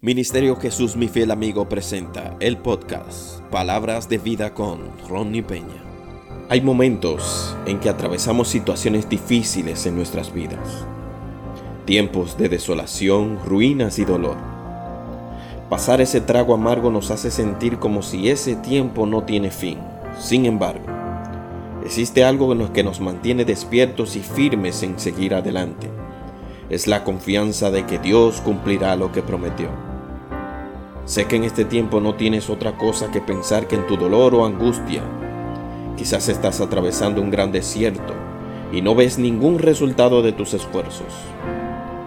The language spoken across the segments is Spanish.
Ministerio Jesús mi fiel amigo presenta el podcast Palabras de vida con Ronnie Peña. Hay momentos en que atravesamos situaciones difíciles en nuestras vidas. Tiempos de desolación, ruinas y dolor. Pasar ese trago amargo nos hace sentir como si ese tiempo no tiene fin. Sin embargo, existe algo en lo que nos mantiene despiertos y firmes en seguir adelante. Es la confianza de que Dios cumplirá lo que prometió. Sé que en este tiempo no tienes otra cosa que pensar que en tu dolor o angustia. Quizás estás atravesando un gran desierto y no ves ningún resultado de tus esfuerzos.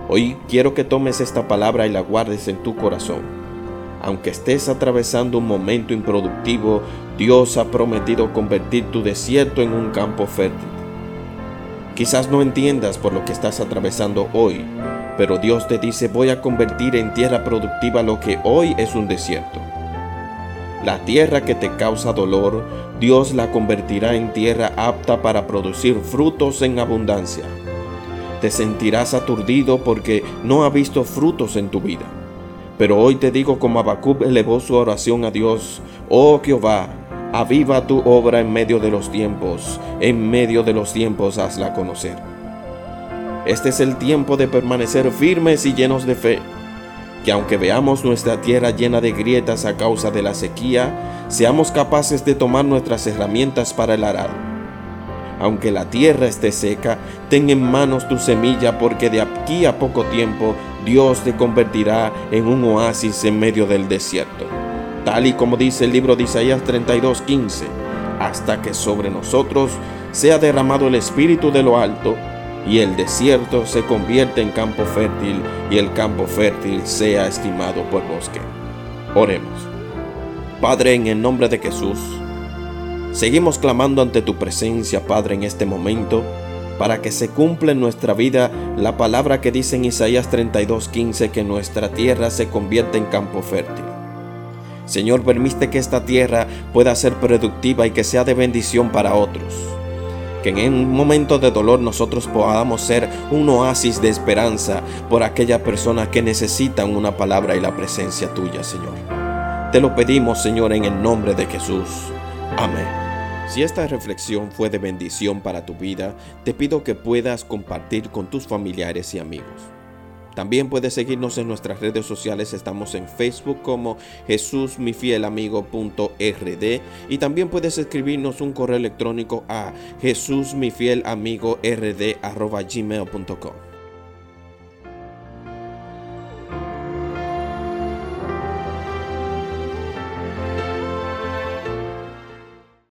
Hoy quiero que tomes esta palabra y la guardes en tu corazón. Aunque estés atravesando un momento improductivo, Dios ha prometido convertir tu desierto en un campo fértil. Quizás no entiendas por lo que estás atravesando hoy, pero Dios te dice, voy a convertir en tierra productiva lo que hoy es un desierto. La tierra que te causa dolor, Dios la convertirá en tierra apta para producir frutos en abundancia. Te sentirás aturdido porque no ha visto frutos en tu vida. Pero hoy te digo como Abacub elevó su oración a Dios, oh Jehová, aviva tu obra en medio de los tiempos, en medio de los tiempos hazla conocer. Este es el tiempo de permanecer firmes y llenos de fe. Que aunque veamos nuestra tierra llena de grietas a causa de la sequía, seamos capaces de tomar nuestras herramientas para el arado. Aunque la tierra esté seca, ten en manos tu semilla porque de aquí a poco tiempo Dios te convertirá en un oasis en medio del desierto. Tal y como dice el libro de Isaías 32:15, hasta que sobre nosotros sea derramado el Espíritu de lo alto, y el desierto se convierte en campo fértil y el campo fértil sea estimado por bosque. Oremos. Padre, en el nombre de Jesús, seguimos clamando ante tu presencia, Padre, en este momento, para que se cumpla en nuestra vida la palabra que dice en Isaías 32:15 que nuestra tierra se convierte en campo fértil. Señor, permite que esta tierra pueda ser productiva y que sea de bendición para otros que en un momento de dolor nosotros podamos ser un oasis de esperanza por aquella persona que necesitan una palabra y la presencia tuya, Señor. Te lo pedimos, Señor, en el nombre de Jesús. Amén. Si esta reflexión fue de bendición para tu vida, te pido que puedas compartir con tus familiares y amigos. También puedes seguirnos en nuestras redes sociales, estamos en Facebook como Jesús mi fiel amigo.rd y también puedes escribirnos un correo electrónico a Jesús mi fiel amigo rd.